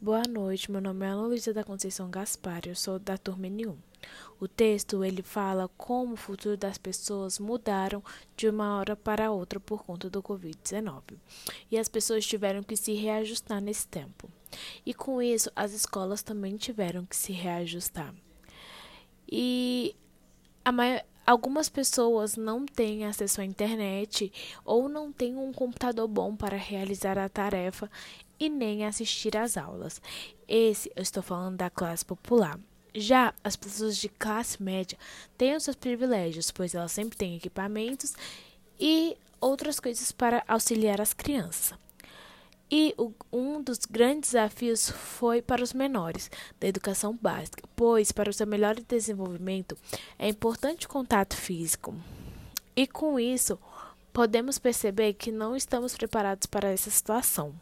Boa noite, meu nome é Ana Luísa da Conceição Gaspar, eu sou da turma N1. O texto ele fala como o futuro das pessoas mudaram de uma hora para outra por conta do Covid-19. E as pessoas tiveram que se reajustar nesse tempo. E com isso, as escolas também tiveram que se reajustar. E a maior, algumas pessoas não têm acesso à internet ou não têm um computador bom para realizar a tarefa e nem assistir às aulas. Esse eu estou falando da classe popular. Já as pessoas de classe média têm os seus privilégios, pois elas sempre têm equipamentos e outras coisas para auxiliar as crianças. E o, um dos grandes desafios foi para os menores da educação básica, pois para o seu melhor desenvolvimento é importante o contato físico. E com isso, podemos perceber que não estamos preparados para essa situação.